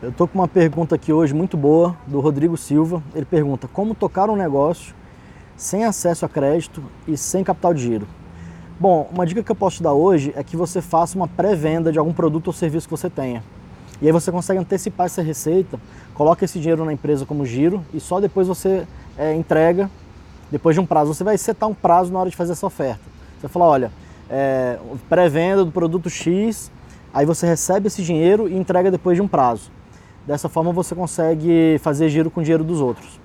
Eu estou com uma pergunta aqui hoje muito boa do Rodrigo Silva. Ele pergunta como tocar um negócio sem acesso a crédito e sem capital de giro. Bom, uma dica que eu posso te dar hoje é que você faça uma pré-venda de algum produto ou serviço que você tenha. E aí você consegue antecipar essa receita, coloca esse dinheiro na empresa como giro e só depois você é, entrega, depois de um prazo. Você vai setar um prazo na hora de fazer essa oferta. Você fala, olha, é, pré-venda do produto X, aí você recebe esse dinheiro e entrega depois de um prazo. Dessa forma você consegue fazer giro com o dinheiro dos outros.